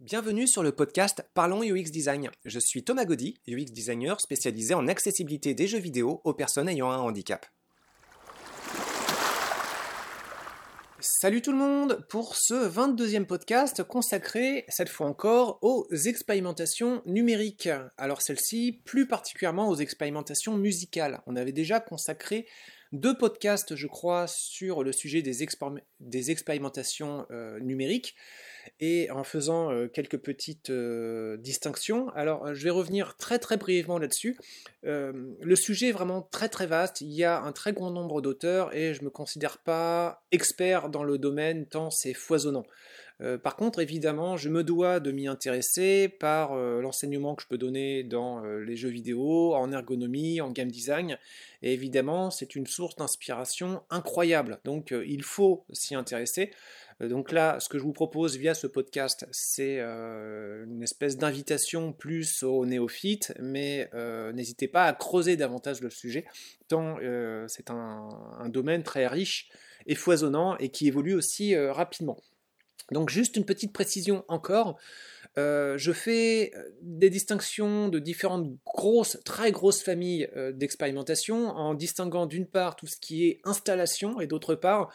Bienvenue sur le podcast Parlons UX Design. Je suis Thomas Gaudy, UX designer spécialisé en accessibilité des jeux vidéo aux personnes ayant un handicap. Salut tout le monde pour ce 22e podcast consacré, cette fois encore, aux expérimentations numériques. Alors celle-ci, plus particulièrement aux expérimentations musicales. On avait déjà consacré deux podcasts, je crois, sur le sujet des, expérimentations euh, numériques et en faisant euh, quelques petites euh, distinctions. Alors, je vais revenir très très brièvement là-dessus. le sujet est vraiment très très vaste. Il y a un très grand nombre d'auteurs et je ne me considère pas expert dans le domaine tant c'est foisonnant. Euh, par contre, évidemment, je me dois de m'y intéresser par euh, l'enseignement que je peux donner dans euh, les jeux vidéo, en ergonomie, en game design. Et évidemment, c'est une source d'inspiration incroyable. Donc, il faut s'y intéresser. Donc là, ce que je vous propose via ce podcast, c'est une espèce d'invitation plus aux néophytes, mais n'hésitez pas à creuser davantage le sujet, tant c'est un, un, domaine très riche et foisonnant et qui évolue aussi rapidement. Donc juste une petite précision encore. Euh, je fais euh, des distinctions de différentes grosses, très grosses familles euh, d'expérimentation en distinguant d'une part tout ce qui est installation et d'autre part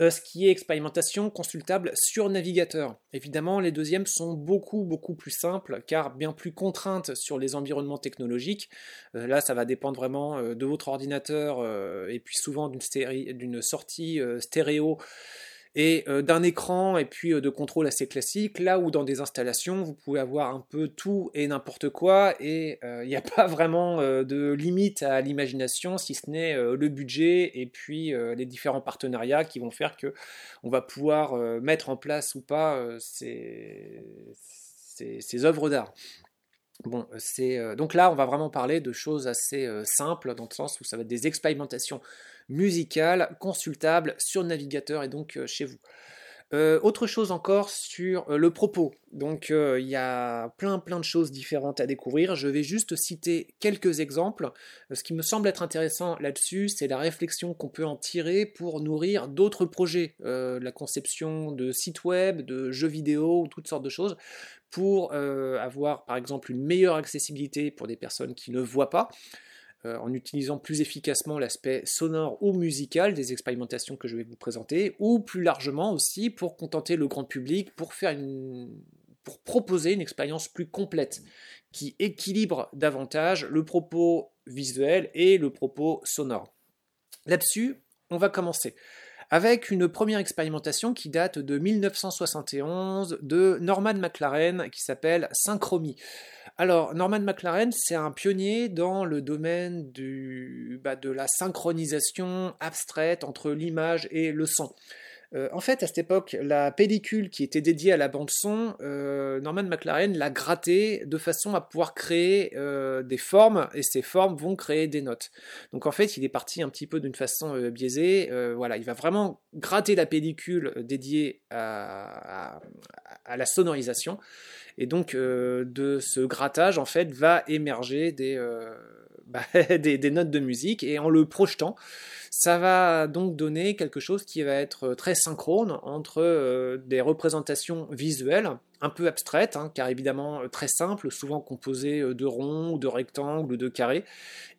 ce qui est expérimentation consultable sur navigateur. Évidemment, les deuxièmes sont beaucoup beaucoup plus simples car bien plus contraintes sur les environnements technologiques. là, ça va dépendre vraiment de votre ordinateur et puis souvent d'une sortie stéréo et euh, d'un écran et puis euh, de contrôle assez classique, là où dans des installations, vous pouvez avoir un peu tout et n'importe quoi, et euh, il n'y a pas vraiment de limite à l'imagination, si ce n'est le budget et puis les différents partenariats qui vont faire que on va pouvoir mettre en place ou pas ces, ces, œuvres d'art. Bon, c'est donc là, on va vraiment parler de choses assez simples, dans le sens où ça va être des expérimentations musicale, consultable sur le navigateur et donc euh, chez vous. Euh, autre chose encore sur euh, le propos. Donc il y a plein plein de choses différentes à découvrir. Je vais juste citer quelques exemples. ce qui me semble être intéressant là-dessus, c'est la réflexion qu'on peut en tirer pour nourrir d'autres projets, la conception de sites web, de jeux vidéo, toutes sortes de choses, pour avoir par exemple une meilleure accessibilité pour des personnes qui ne voient pas. Euh, en utilisant plus efficacement l'aspect sonore ou musical des expérimentations que je vais vous présenter, ou plus largement aussi pour contenter le grand public, pour, proposer une expérience plus complète qui équilibre davantage le propos visuel et le propos sonore. Là-dessus, on va commencer avec une première expérimentation qui date de 1971 de Norman McLaren qui s'appelle Synchromie. Alors, Norman McLaren, c'est un pionnier dans le domaine bah, de la synchronisation abstraite entre l'image et le son. Euh, en fait, à cette époque, la pellicule qui était dédiée à la bande son, euh, Norman McLaren l'a grattée de façon à pouvoir créer euh, des formes, et ces formes vont créer des notes. Donc en fait, il est parti un petit peu d'une façon biaisée. voilà, il va vraiment gratter la pellicule dédiée à, la sonorisation, et donc de ce grattage, en fait, va émerger des, bah, des notes de musique, et en le projetant, ça va donc donner quelque chose qui va être très synchrone entre euh, des représentations visuelles un peu abstraites, hein, car évidemment euh, très simples, souvent composées euh, de ronds, de rectangles, de carrés,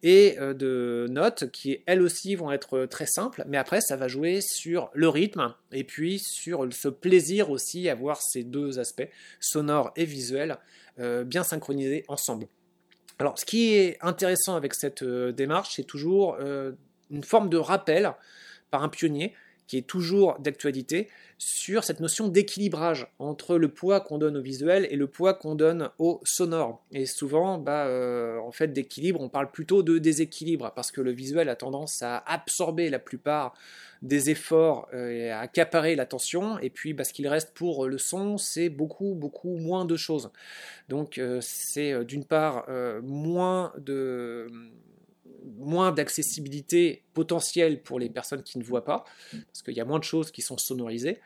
et de notes qui elles aussi vont être très simples, mais après ça va jouer sur le rythme et puis sur ce plaisir aussi à voir ces deux aspects, sonores et visuels, bien synchronisés ensemble. Alors, ce qui est intéressant avec cette démarche, c'est toujours une forme de rappel par un pionnier qui est toujours d'actualité sur cette notion d'équilibrage entre le poids qu'on donne au visuel et le poids qu'on donne au sonore. Et souvent, bah, euh, en fait, d'équilibre, on parle plutôt de déséquilibre parce que le visuel a tendance à absorber la plupart des efforts euh, et à accaparer l'attention. Et puis, bah, ce qu'il reste pour le son, c'est beaucoup, beaucoup moins de choses. Donc, euh, c'est d'une part moins de moins d'accessibilité potentielle pour les personnes qui ne voient pas, parce qu'il y a moins de choses qui sont sonorisées,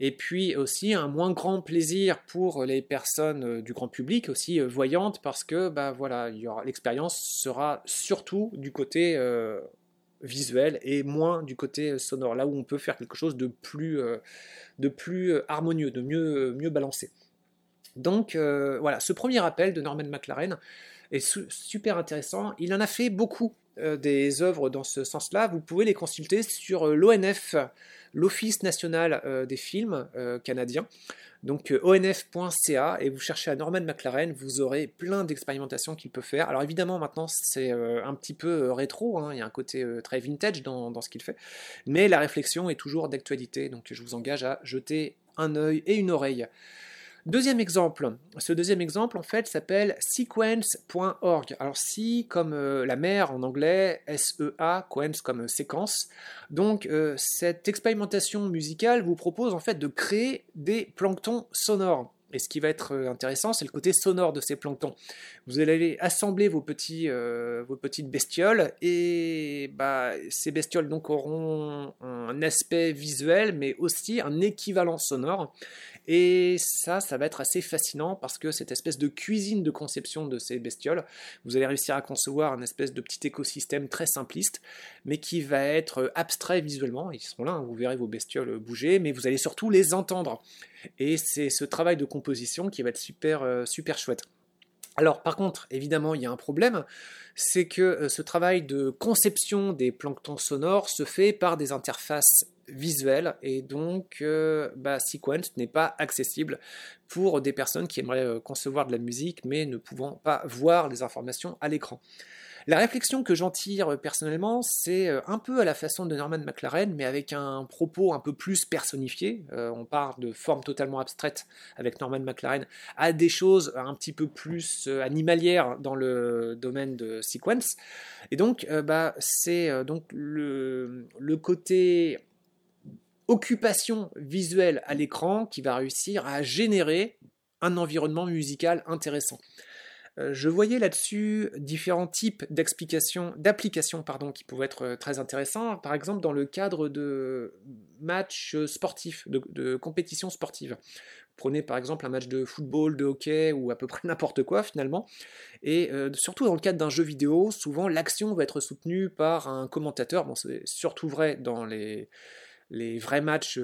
et puis aussi un moins grand plaisir pour les personnes euh, du grand public, aussi euh, voyantes, parce que bah, voilà, l'expérience sera surtout du côté euh, visuel et moins du côté sonore, là où on peut faire quelque chose de plus, de plus harmonieux, de mieux, mieux balancé. Donc voilà, ce premier appel de Norman McLaren est super intéressant. Il en a fait beaucoup des œuvres dans ce sens-là. Vous pouvez les consulter sur l'ONF, l'Office national des films canadiens. Donc euh, onf.ca et vous cherchez à Norman McLaren, vous aurez plein d'expérimentations qu'il peut faire. Alors évidemment maintenant c'est euh, un petit peu euh, rétro, hein, il y a un côté très vintage dans, dans ce qu'il fait, mais la réflexion est toujours d'actualité, donc je vous engage à jeter un œil et une oreille. Deuxième exemple, ce deuxième exemple en fait s'appelle sequence.org. Alors si comme euh, la mer en anglais, S-E-A, sequence comme euh, séquence. Donc euh, cette expérimentation musicale vous propose en fait de créer des planctons sonores. Et ce qui va être intéressant, c'est le côté sonore de ces planctons. Vous allez assembler vos petites bestioles et bah, ces bestioles donc auront un aspect visuel, mais aussi un équivalent sonore. Et ça, ça va être assez fascinant parce que cette espèce de cuisine de conception de ces bestioles, vous allez réussir à concevoir un espèce de petit écosystème très simpliste, mais qui va être abstrait visuellement. Ils seront là, hein, vous verrez vos bestioles bouger, mais vous allez surtout les entendre. Et c'est ce travail de composition qui va être super, euh, super chouette. Alors par contre, évidemment, il y a un problème, c'est que euh, ce travail de conception des planctons sonores se fait par des interfaces visuel et donc euh, bah, Sequence n'est pas accessible pour des personnes qui aimeraient euh, concevoir de la musique mais ne pouvant pas voir les informations à l'écran. La réflexion que j'en tire euh, personnellement, c'est un peu à la façon de Norman McLaren, mais avec un propos un peu plus personnifié. on part de formes totalement abstraites avec Norman McLaren à des choses un petit peu plus animalières dans le domaine de Sequence. Et donc, bah, c'est donc le côté occupation visuelle à l'écran qui va réussir à générer un environnement musical intéressant. Euh, je voyais là-dessus différents types d'applications pardon, qui pouvaient être euh, très intéressants. Par exemple, dans le cadre de matchs sportifs, de, compétitions sportives. Prenez par exemple un match de football, de hockey ou à peu près n'importe quoi finalement. Et euh, surtout dans le cadre d'un jeu vidéo, souvent l'action va être soutenue par un commentateur. Bon, c'est surtout vrai dans les, vrais matchs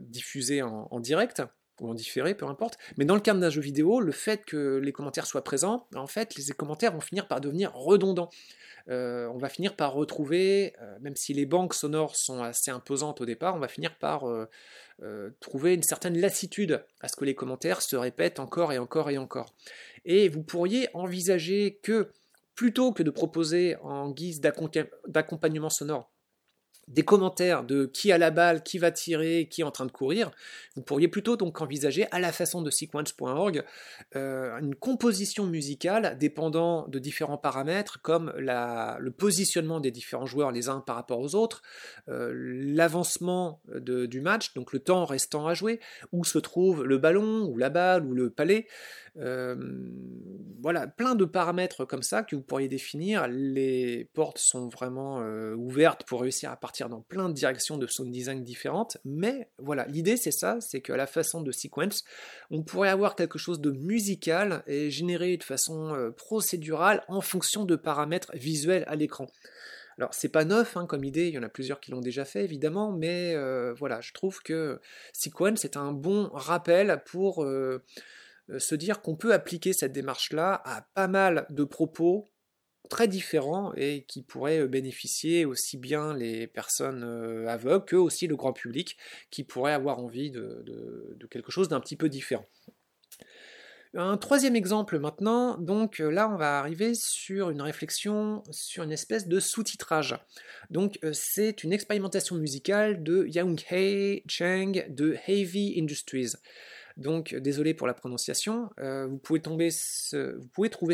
diffusés en, direct ou en différé, peu importe. Mais dans le cadre d'un jeu vidéo, le fait que les commentaires soient présents, en fait, les commentaires vont finir par devenir redondants. Euh, on va finir par retrouver, euh, même si les banques sonores sont assez imposantes au départ, on va finir par trouver une certaine lassitude à ce que les commentaires se répètent encore et encore et encore. Et vous pourriez envisager que, plutôt que de proposer en guise d'accompagnement sonore des commentaires de qui a la balle, qui va tirer, qui est en train de courir, vous pourriez plutôt donc envisager, à la façon de sequence.org, euh, une composition musicale dépendant de différents paramètres comme le positionnement des différents joueurs les uns par rapport aux autres, euh, l'avancement du match, donc le temps restant à jouer, où se trouve le ballon, ou la balle, ou le palais, voilà, plein de paramètres comme ça que vous pourriez définir. Les portes sont vraiment euh, ouvertes pour réussir à partir dans plein de directions de sound design différentes. Mais voilà, l'idée c'est ça, c'est qu'à la façon de Sequence, on pourrait avoir quelque chose de musical et généré de façon euh, procédurale en fonction de paramètres visuels à l'écran. Alors c'est pas neuf hein, comme idée, il y en a plusieurs qui l'ont déjà fait évidemment, mais voilà, je trouve que Sequence est un bon rappel pour euh, se dire qu'on peut appliquer cette démarche-là à pas mal de propos très différents et qui pourraient euh, bénéficier aussi bien les personnes euh, aveugles que aussi le grand public qui pourrait avoir envie de, quelque chose d'un petit peu différent. Un troisième exemple maintenant, donc là on va arriver sur une réflexion sur une espèce de sous-titrage. Donc c'est une expérimentation musicale de Yang Hei Cheng de Heavy Industries. Donc, désolé pour la prononciation. Euh, vous, pouvez trouver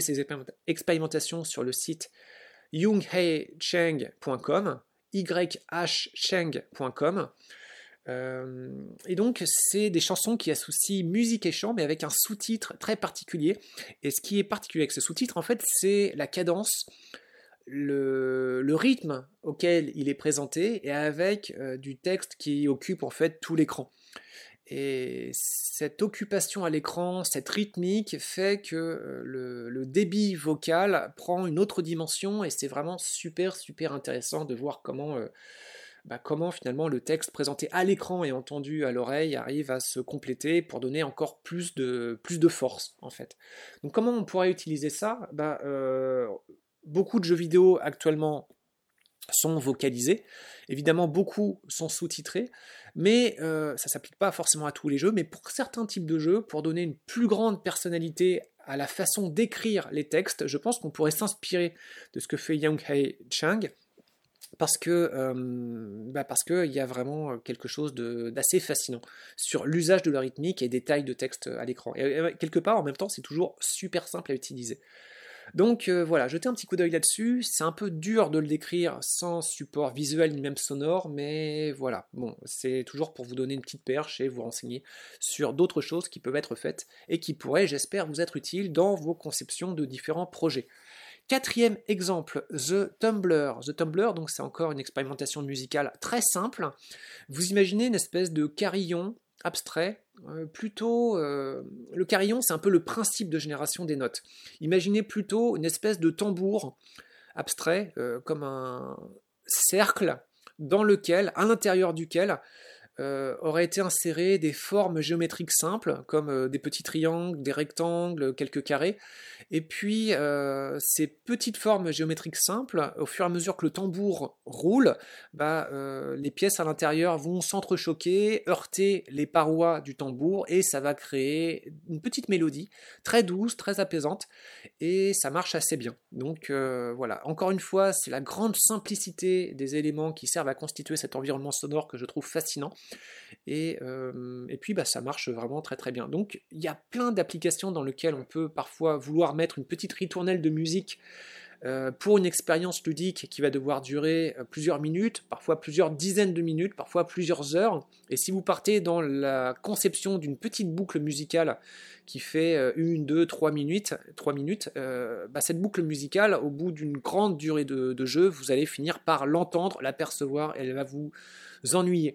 ces expérimentations sur le site yungheicheng.com, yhcheng.com. Euh, et donc, c'est des chansons qui associent musique et chant, mais avec un sous-titre très particulier. Et ce qui est particulier avec ce sous-titre, en fait, c'est la cadence, le, rythme auquel il est présenté, et avec euh, du texte qui occupe en fait tout l'écran. Et cette occupation à l'écran, cette rythmique fait que euh, le, débit vocal prend une autre dimension et c'est vraiment super super intéressant de voir comment euh, bah, comment finalement le texte présenté à l'écran et entendu à l'oreille arrive à se compléter pour donner encore plus de, plus de force en fait. Donc comment on pourrait utiliser ça? Bah, euh, Beaucoup de jeux vidéo actuellement sont vocalisés. Évidemment, beaucoup sont sous-titrés, mais euh, ça s'applique pas forcément à tous les jeux. Mais pour certains types de jeux, pour donner une plus grande personnalité à la façon d'écrire les textes, je pense qu'on pourrait s'inspirer de ce que fait Yang Hei Chang parce que euh, bah y a vraiment quelque chose d'assez fascinant sur l'usage de la rythmique et des tailles de texte à l'écran. Et quelque part, en même temps, c'est toujours super simple à utiliser. Donc euh, voilà, jetez un petit coup d'œil là-dessus. C'est un peu dur de le décrire sans support visuel ni même sonore, mais voilà, bon, c'est toujours pour vous donner une petite perche et vous renseigner sur d'autres choses qui peuvent être faites et qui pourraient, j'espère, vous être utiles dans vos conceptions de différents projets. Quatrième exemple, The Tumblr. The Tumblr, donc c'est encore une expérimentation musicale très simple. Vous imaginez une espèce de carillon abstrait, euh, plutôt euh, le carillon, c'est un peu le principe de génération des notes. Imaginez plutôt une espèce de tambour abstrait, euh, comme un cercle dans lequel, à l'intérieur duquel, euh, auraient été insérées des formes géométriques simples, comme euh, des petits triangles, des rectangles, quelques carrés. Et puis, euh, ces petites formes géométriques simples, au fur et à mesure que le tambour roule, bah, les pièces à l'intérieur vont s'entrechoquer, heurter les parois du tambour, et ça va créer une petite mélodie très douce, très apaisante, et ça marche assez bien. Donc voilà, encore une fois, c'est la grande simplicité des éléments qui servent à constituer cet environnement sonore que je trouve fascinant. Et, euh, et puis bah, ça marche vraiment très très bien. Donc il y a plein d'applications dans lesquelles on peut parfois vouloir mettre une petite ritournelle de musique euh, pour une expérience ludique qui va devoir durer euh, plusieurs minutes, parfois plusieurs dizaines de minutes, parfois plusieurs heures. Et si vous partez dans la conception d'une petite boucle musicale qui fait une, deux, trois minutes, trois minutes bah, cette boucle musicale, au bout d'une grande durée de, de, jeu, vous allez finir par l'entendre, l'apercevoir, elle va vous ennuyer.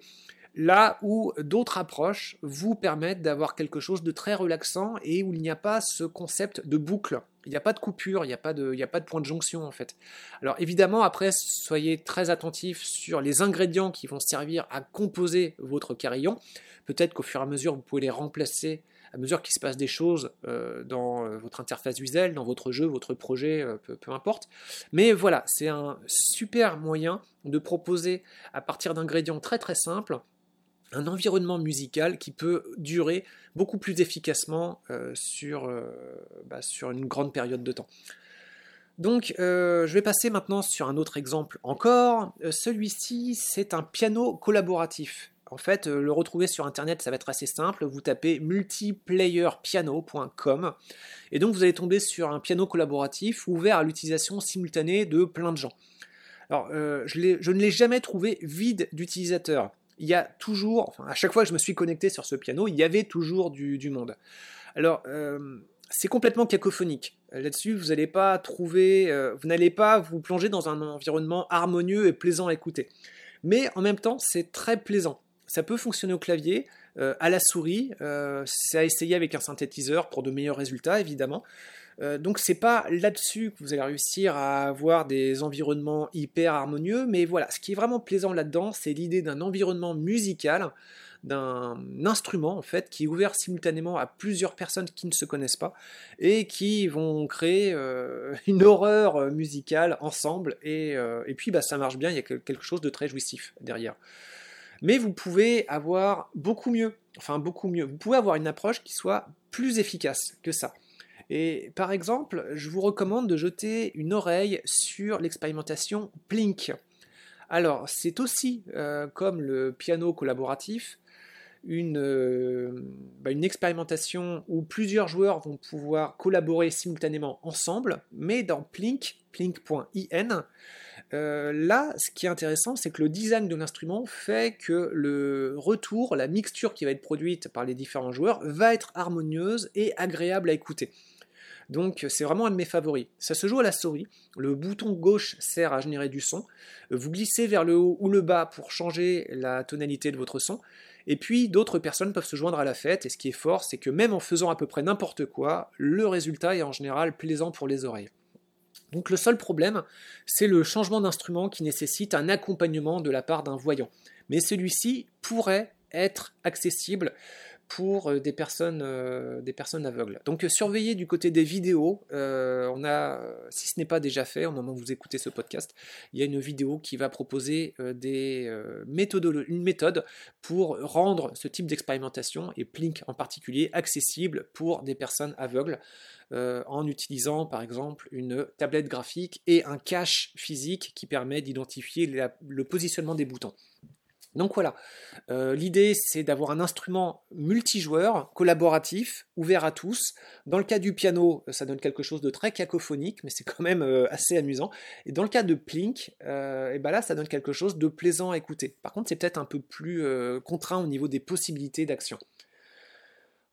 Là où d'autres approches vous permettent d'avoir quelque chose de très relaxant et où il n'y a pas ce concept de boucle. Il n'y a pas de coupure, il n'y a, pas de, point de jonction en fait. Alors évidemment, après, soyez très attentifs sur les ingrédients qui vont servir à composer votre carillon. Peut-être qu'au fur et à mesure, vous pouvez les remplacer à mesure qu'il se passe des choses euh, dans euh, votre interface visuelle, dans votre jeu, votre projet, euh, peu, peu, importe. Mais voilà, c'est un super moyen de proposer à partir d'ingrédients très très simples un environnement musical qui peut durer beaucoup plus efficacement euh, sur, euh, bah, sur, une grande période de temps. Donc euh, je vais passer maintenant sur un autre exemple encore. Celui-ci, c'est un piano collaboratif. En fait, le retrouver sur Internet, ça va être assez simple. Vous tapez multiplayerpiano.com et donc vous allez tomber sur un piano collaboratif ouvert à l'utilisation simultanée de plein de gens. Alors, je, je, ne l'ai jamais trouvé vide d'utilisateurs il y a toujours, à chaque fois que je me suis connecté sur ce piano, il y avait toujours du, monde. Alors, euh, c'est complètement cacophonique. Là-dessus, vous n'allez pas trouver, euh, vous n'allez pas vous plonger dans un environnement harmonieux et plaisant à écouter. Mais en même temps, c'est très plaisant. Ça peut fonctionner au clavier, euh, à la souris. c'est à essayer avec un synthétiseur pour de meilleurs résultats, évidemment. Euh, donc c'est pas là-dessus que vous allez réussir à avoir des environnements hyper harmonieux, mais voilà, ce qui est vraiment plaisant là-dedans, c'est l'idée d'un environnement musical, d'un instrument en fait qui est ouvert simultanément à plusieurs personnes qui ne se connaissent pas et qui vont créer euh, une horreur musicale ensemble et, euh, et puis bah, ça marche bien, il y a quelque chose de très jouissif derrière. Mais vous pouvez avoir beaucoup mieux, enfin beaucoup mieux, vous pouvez avoir une approche qui soit plus efficace que ça. Et par exemple, je vous recommande de jeter une oreille sur l'expérimentation Plink. Alors, c'est aussi, euh, comme le piano collaboratif, une, euh, bah, une, expérimentation où plusieurs joueurs vont pouvoir collaborer simultanément ensemble, mais dans Plink, plink.in, euh, là, ce qui est intéressant, c'est que le design de l'instrument fait que le retour, la mixture qui va être produite par les différents joueurs, va être harmonieuse et agréable à écouter. Donc c'est vraiment un de mes favoris. Ça se joue à la souris. Le bouton gauche sert à générer du son. Vous glissez vers le haut ou le bas pour changer la tonalité de votre son. Et puis d'autres personnes peuvent se joindre à la fête. Et ce qui est fort, c'est que même en faisant à peu près n'importe quoi, le résultat est en général plaisant pour les oreilles. Donc le seul problème, c'est le changement d'instrument qui nécessite un accompagnement de la part d'un voyant. Mais celui-ci pourrait être accessible pour euh, des personnes, euh, des personnes aveugles. Donc euh, surveillez du côté des vidéos. on a, si ce n'est pas déjà fait, au moment où vous écoutez ce podcast, il y a une vidéo qui va proposer des, une méthode pour rendre ce type d'expérimentation, et Plink en particulier, accessible pour des personnes aveugles. en utilisant par exemple une tablette graphique et un cache physique qui permet d'identifier le positionnement des boutons. Donc voilà, euh, l'idée c'est d'avoir un instrument multijoueur, collaboratif, ouvert à tous. Dans le cas du piano, ça donne quelque chose de très cacophonique, mais c'est quand même euh, assez amusant. Et dans le cas de Plink, euh, et ben là ça donne quelque chose de plaisant à écouter. Par contre c'est peut-être un peu plus contraint au niveau des possibilités d'action.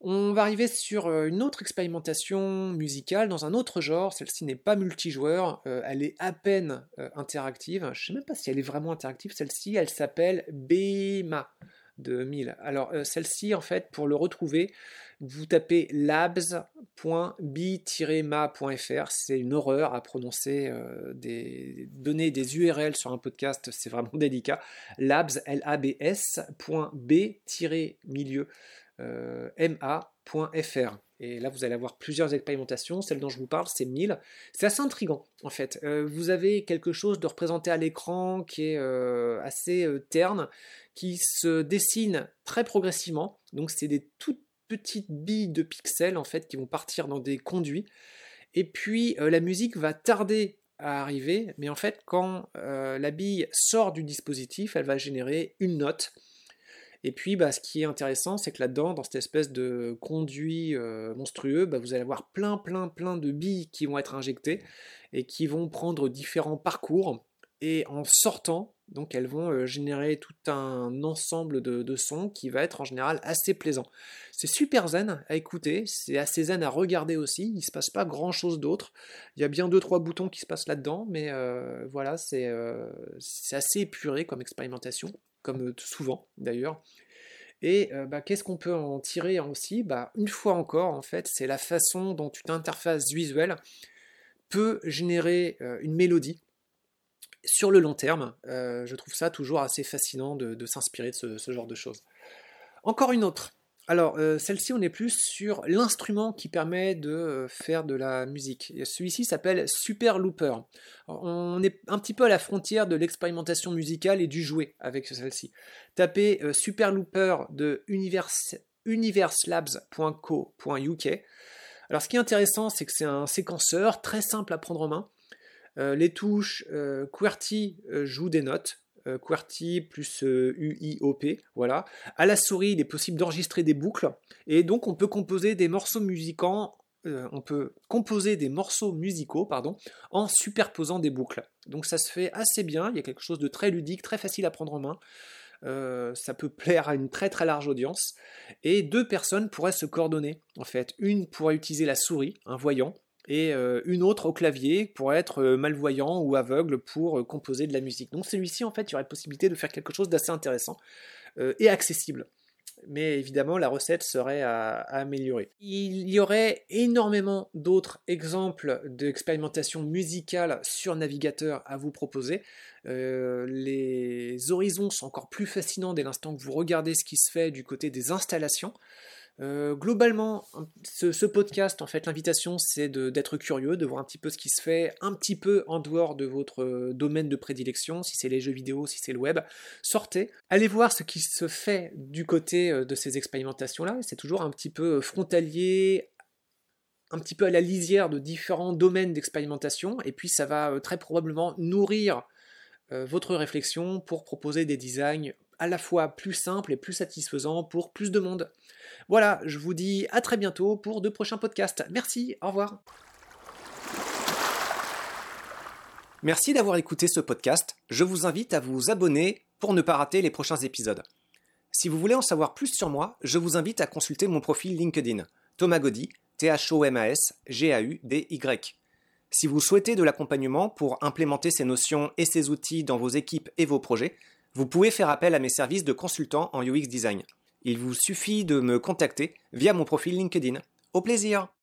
On va arriver sur euh, une autre expérimentation musicale dans un autre genre. Celle-ci n'est pas multijoueur, euh, elle est à peine euh, interactive. Je ne sais même pas si elle est vraiment interactive. Celle-ci, elle s'appelle BEMA de 1000. Alors celle-ci, en fait, pour le retrouver, vous tapez labs.bi-ma.fr. C'est une horreur à prononcer des donner des URL sur un podcast, c'est vraiment délicat. Labs, L-A-B-S, B-milieu euh, ma.fr. Et là, vous allez avoir plusieurs expérimentations. Celle dont je vous parle, c'est 1000. C'est assez intrigant, en fait. Euh, vous avez quelque chose de représenté à l'écran qui est euh, assez terne, qui se dessine très progressivement. Donc, c'est des toutes petites billes de pixels, en fait, qui vont partir dans des conduits. Et puis, la musique va tarder à arriver, mais en fait, quand la bille sort du dispositif, elle va générer une note et puis, bah, ce qui est intéressant, c'est que là-dedans, dans cette espèce de conduit euh, monstrueux, bah, vous allez avoir plein, plein, plein de billes qui vont être injectées et qui vont prendre différents parcours. Et en sortant, donc elles vont euh, générer tout un ensemble de, sons qui va être en général assez plaisant. C'est super zen à écouter, c'est assez zen à regarder aussi, il ne se passe pas grand chose d'autre. Il y a bien deux trois boutons qui se passent là-dedans, mais euh, voilà, c'est assez épuré comme expérimentation comme souvent d'ailleurs. Et bah, qu'est-ce qu'on peut en tirer aussi? Bah, Une fois encore, en fait, c'est la façon dont une interface visuelle peut générer une mélodie sur le long terme. je trouve ça toujours assez fascinant de, s'inspirer de ce, genre de choses. Encore une autre. Alors, euh, celle-ci, on est plus sur l'instrument qui permet de euh, faire de la musique. Celui-ci s'appelle Super Looper. on est un petit peu à la frontière de l'expérimentation musicale et du jouet avec celle-ci. Tapez euh, Super Looper de universelabs.co.uk. Alors, ce qui est intéressant, c'est que c'est un séquenceur très simple à prendre en main. les touches QWERTY jouent des notes. Euh, QWERTY plus UIOP, euh, voilà. À la souris, il est possible d'enregistrer des boucles, et donc on peut composer des morceaux musicaux euh, on peut composer des morceaux musicaux pardon, en superposant des boucles. Donc ça se fait assez bien, il y a quelque chose de très ludique, très facile à prendre en main. ça peut plaire à une très très large audience. Et deux personnes pourraient se coordonner en fait. Une pourrait utiliser la souris, un voyant, et euh, une autre au clavier pour être euh, malvoyant ou aveugle pour euh, composer de la musique. Donc celui-ci, en fait, il y aurait possibilité de faire quelque chose d'assez intéressant et accessible. Mais évidemment, la recette serait à, améliorer. Il y aurait énormément d'autres exemples d'expérimentation musicale sur navigateur à vous proposer. les horizons sont encore plus fascinants dès l'instant que vous regardez ce qui se fait du côté des installations. Euh, globalement, ce, podcast, en fait, l'invitation, c'est d'être curieux, de voir un petit peu ce qui se fait, un petit peu en dehors de votre euh, domaine de prédilection, si c'est les jeux vidéo, si c'est le web. Sortez, allez voir ce qui se fait du côté euh, de ces expérimentations-là. C'est toujours un petit peu frontalier, un petit peu à la lisière de différents domaines d'expérimentation, et puis ça va très probablement nourrir votre réflexion pour proposer des designs à la fois plus simples et plus satisfaisants pour plus de monde. Voilà, je vous dis à très bientôt pour de prochains podcasts. Merci, au revoir. Merci d'avoir écouté ce podcast. Je vous invite à vous abonner pour ne pas rater les prochains épisodes. Si vous voulez en savoir plus sur moi, je vous invite à consulter mon profil LinkedIn, Thomas Gaudy, T-H-O-M-A-S, G-A-U-D-Y. Si vous souhaitez de l'accompagnement pour implémenter ces notions et ces outils dans vos équipes et vos projets, vous pouvez faire appel à mes services de consultant en UX Design. Il vous suffit de me contacter via mon profil LinkedIn. Au plaisir